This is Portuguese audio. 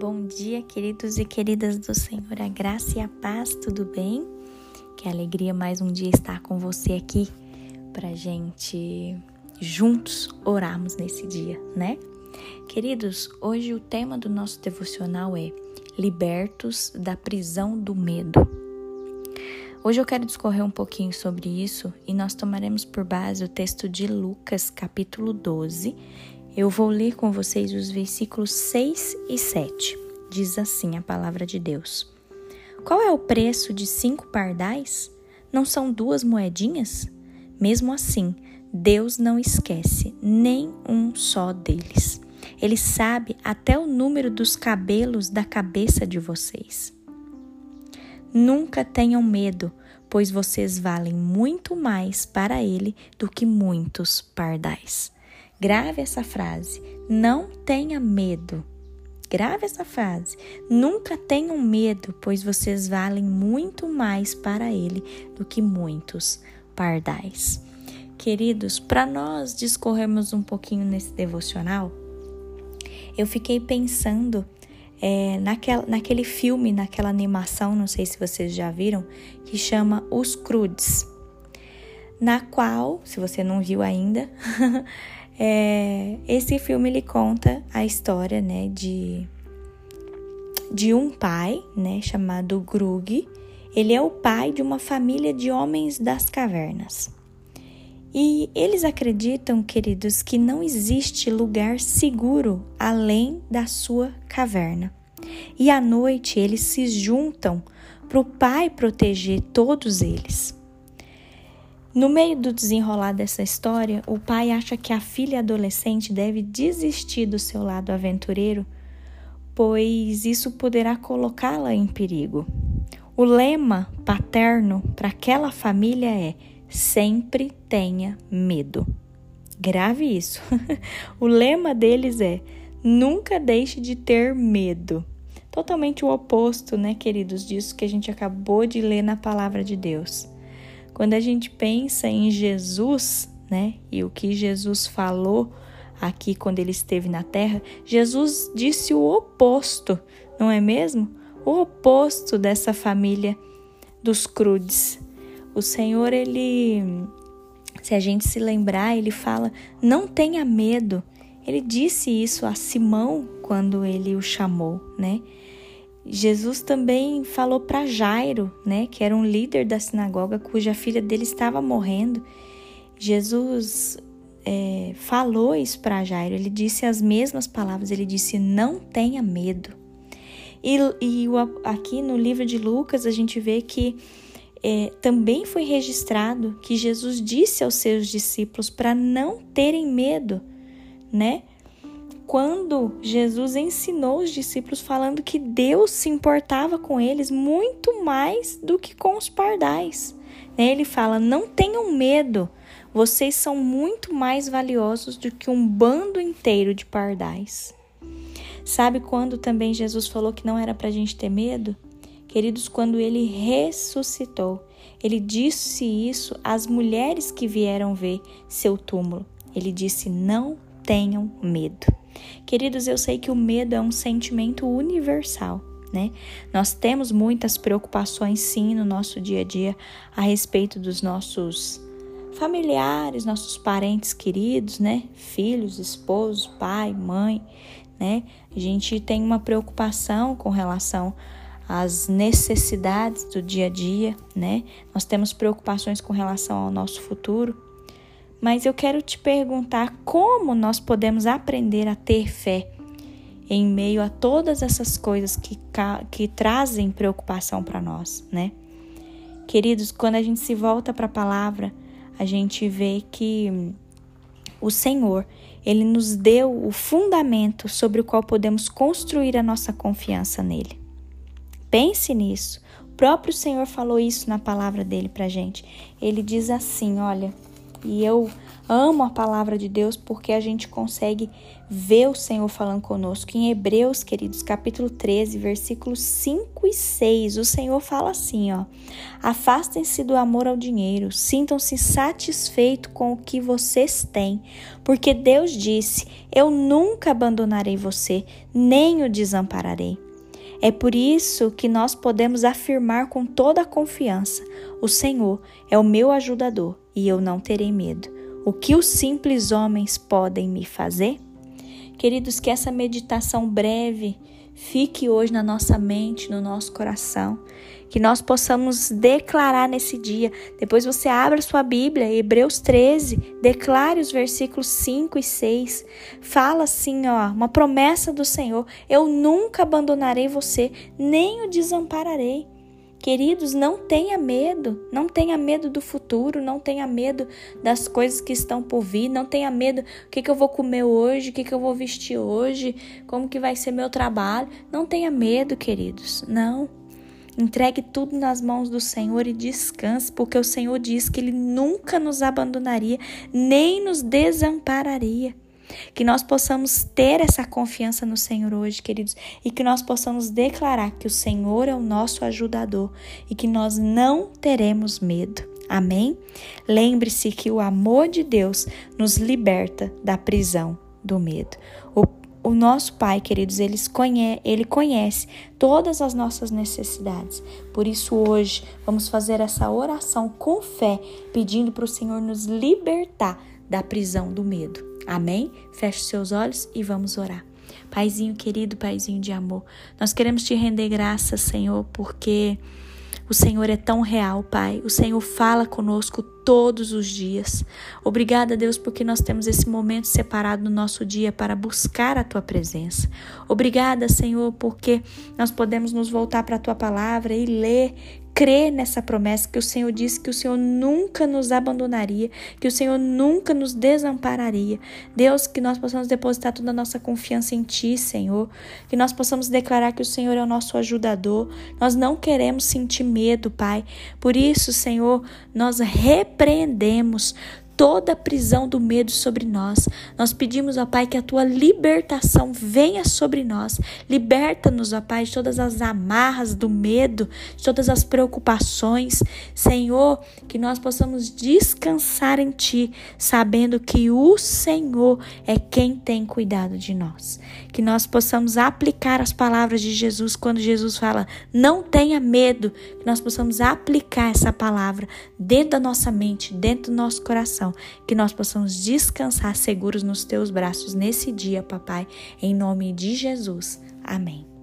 Bom dia, queridos e queridas do Senhor, a graça e a paz, tudo bem? Que alegria mais um dia estar com você aqui para gente juntos orarmos nesse dia, né? Queridos, hoje o tema do nosso devocional é Libertos da prisão do medo. Hoje eu quero discorrer um pouquinho sobre isso e nós tomaremos por base o texto de Lucas, capítulo 12, eu vou ler com vocês os versículos 6 e 7. Diz assim a palavra de Deus: Qual é o preço de cinco pardais? Não são duas moedinhas? Mesmo assim, Deus não esquece nem um só deles. Ele sabe até o número dos cabelos da cabeça de vocês. Nunca tenham medo, pois vocês valem muito mais para Ele do que muitos pardais. Grave essa frase. Não tenha medo. Grave essa frase. Nunca tenham medo, pois vocês valem muito mais para Ele do que muitos pardais. Queridos, para nós discorrermos um pouquinho nesse devocional, eu fiquei pensando é, naquele filme, naquela animação, não sei se vocês já viram, que chama Os Crudes, na qual, se você não viu ainda, É, esse filme ele conta a história, né, de de um pai, né, chamado Grug. Ele é o pai de uma família de homens das cavernas. E eles acreditam, queridos, que não existe lugar seguro além da sua caverna. E à noite eles se juntam para o pai proteger todos eles. No meio do desenrolar dessa história, o pai acha que a filha adolescente deve desistir do seu lado aventureiro, pois isso poderá colocá-la em perigo. O lema paterno para aquela família é: sempre tenha medo. Grave isso. o lema deles é: nunca deixe de ter medo. Totalmente o oposto, né, queridos, disso que a gente acabou de ler na palavra de Deus. Quando a gente pensa em Jesus, né, e o que Jesus falou aqui quando ele esteve na terra, Jesus disse o oposto, não é mesmo? O oposto dessa família dos crudes. O Senhor, ele, se a gente se lembrar, ele fala: não tenha medo. Ele disse isso a Simão quando ele o chamou, né? Jesus também falou para Jairo, né, que era um líder da sinagoga cuja filha dele estava morrendo. Jesus é, falou isso para Jairo. Ele disse as mesmas palavras. Ele disse: "Não tenha medo". E, e aqui no livro de Lucas a gente vê que é, também foi registrado que Jesus disse aos seus discípulos para não terem medo, né? Quando Jesus ensinou os discípulos falando que Deus se importava com eles muito mais do que com os pardais. Né? Ele fala: não tenham medo, vocês são muito mais valiosos do que um bando inteiro de pardais. Sabe quando também Jesus falou que não era para a gente ter medo? Queridos, quando ele ressuscitou, ele disse isso às mulheres que vieram ver seu túmulo. Ele disse: Não tenham medo. Queridos, eu sei que o medo é um sentimento universal. Né? Nós temos muitas preocupações sim no nosso dia a dia a respeito dos nossos familiares, nossos parentes queridos, né? Filhos, esposos, pai, mãe, né? A gente tem uma preocupação com relação às necessidades do dia a dia, né? Nós temos preocupações com relação ao nosso futuro, mas eu quero te perguntar como nós podemos aprender a ter fé em meio a todas essas coisas que, que trazem preocupação para nós, né? Queridos, quando a gente se volta para a palavra, a gente vê que o Senhor, ele nos deu o fundamento sobre o qual podemos construir a nossa confiança nele. Pense nisso. O próprio Senhor falou isso na palavra dele para gente. Ele diz assim: olha, e eu amo a palavra de Deus porque a gente consegue ver o Senhor falando conosco. Em Hebreus, queridos, capítulo 13, versículos 5 e 6, o Senhor fala assim, ó: Afastem-se do amor ao dinheiro, sintam-se satisfeitos com o que vocês têm, porque Deus disse: Eu nunca abandonarei você, nem o desampararei. É por isso que nós podemos afirmar com toda a confiança: O Senhor é o meu ajudador e eu não terei medo. O que os simples homens podem me fazer? Queridos, que essa meditação breve fique hoje na nossa mente, no nosso coração, que nós possamos declarar nesse dia. Depois você abra sua Bíblia, Hebreus 13, declare os versículos 5 e 6. Fala assim, ó, uma promessa do Senhor: eu nunca abandonarei você, nem o desampararei. Queridos, não tenha medo, não tenha medo do futuro, não tenha medo das coisas que estão por vir, não tenha medo o que, que eu vou comer hoje, o que, que eu vou vestir hoje, como que vai ser meu trabalho. Não tenha medo, queridos, não. Entregue tudo nas mãos do Senhor e descanse, porque o Senhor diz que Ele nunca nos abandonaria, nem nos desampararia. Que nós possamos ter essa confiança no Senhor hoje, queridos, e que nós possamos declarar que o Senhor é o nosso ajudador e que nós não teremos medo. Amém? Lembre-se que o amor de Deus nos liberta da prisão do medo. O, o nosso Pai, queridos, ele conhece, todas as nossas necessidades. Por isso, hoje, vamos fazer essa oração com fé, pedindo para o Senhor nos libertar da prisão do medo. Amém? Feche seus olhos e vamos orar. Paizinho querido, Paizinho de amor, nós queremos te render graças, Senhor, porque o Senhor é tão real, Pai. O Senhor fala conosco todos os dias. Obrigada, Deus, porque nós temos esse momento separado no nosso dia para buscar a tua presença. Obrigada, Senhor, porque nós podemos nos voltar para a tua palavra e ler crer nessa promessa que o Senhor disse que o Senhor nunca nos abandonaria, que o Senhor nunca nos desampararia. Deus, que nós possamos depositar toda a nossa confiança em Ti, Senhor, que nós possamos declarar que o Senhor é o nosso ajudador. Nós não queremos sentir medo, Pai. Por isso, Senhor, nós repreendemos toda a prisão do medo sobre nós. Nós pedimos, ó Pai, que a tua libertação venha sobre nós. Liberta-nos, ó Pai, de todas as amarras do medo, de todas as preocupações. Senhor, que nós possamos descansar em Ti, sabendo que o Senhor é quem tem cuidado de nós. Que nós possamos aplicar as palavras de Jesus quando Jesus fala: não tenha medo, que nós possamos aplicar essa palavra dentro da nossa mente, dentro do nosso que nós possamos descansar seguros nos teus braços nesse dia, papai, em nome de Jesus. Amém.